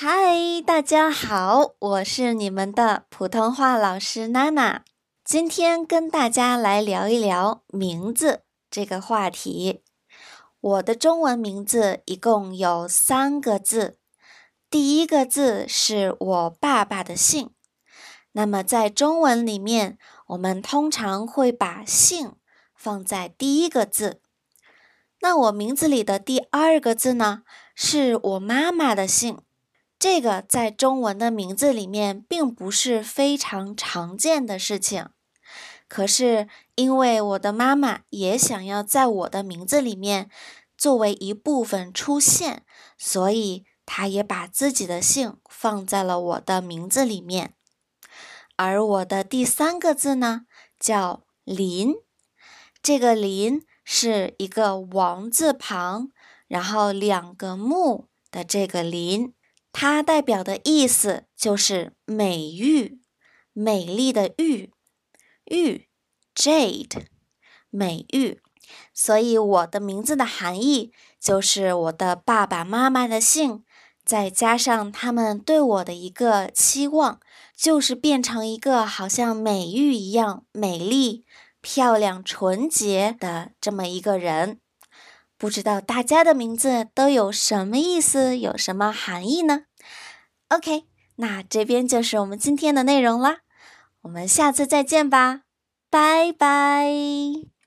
嗨大家好，我是你们的普通话老师娜娜。今天跟大家来聊一聊名字这个话题。我的中文名字一共有三个字，第一个字是我爸爸的姓。那么在中文里面，我们通常会把姓放在第一个字。那我名字里的第二个字呢，是我妈妈的姓。这个在中文的名字里面并不是非常常见的事情，可是因为我的妈妈也想要在我的名字里面作为一部分出现，所以她也把自己的姓放在了我的名字里面。而我的第三个字呢，叫林，这个林是一个王字旁，然后两个木的这个林。它代表的意思就是美玉，美丽的玉，玉，jade，美玉。所以我的名字的含义就是我的爸爸妈妈的姓，再加上他们对我的一个期望，就是变成一个好像美玉一样美丽、漂亮、纯洁的这么一个人。不知道大家的名字都有什么意思，有什么含义呢？OK，那这边就是我们今天的内容啦，我们下次再见吧，拜拜。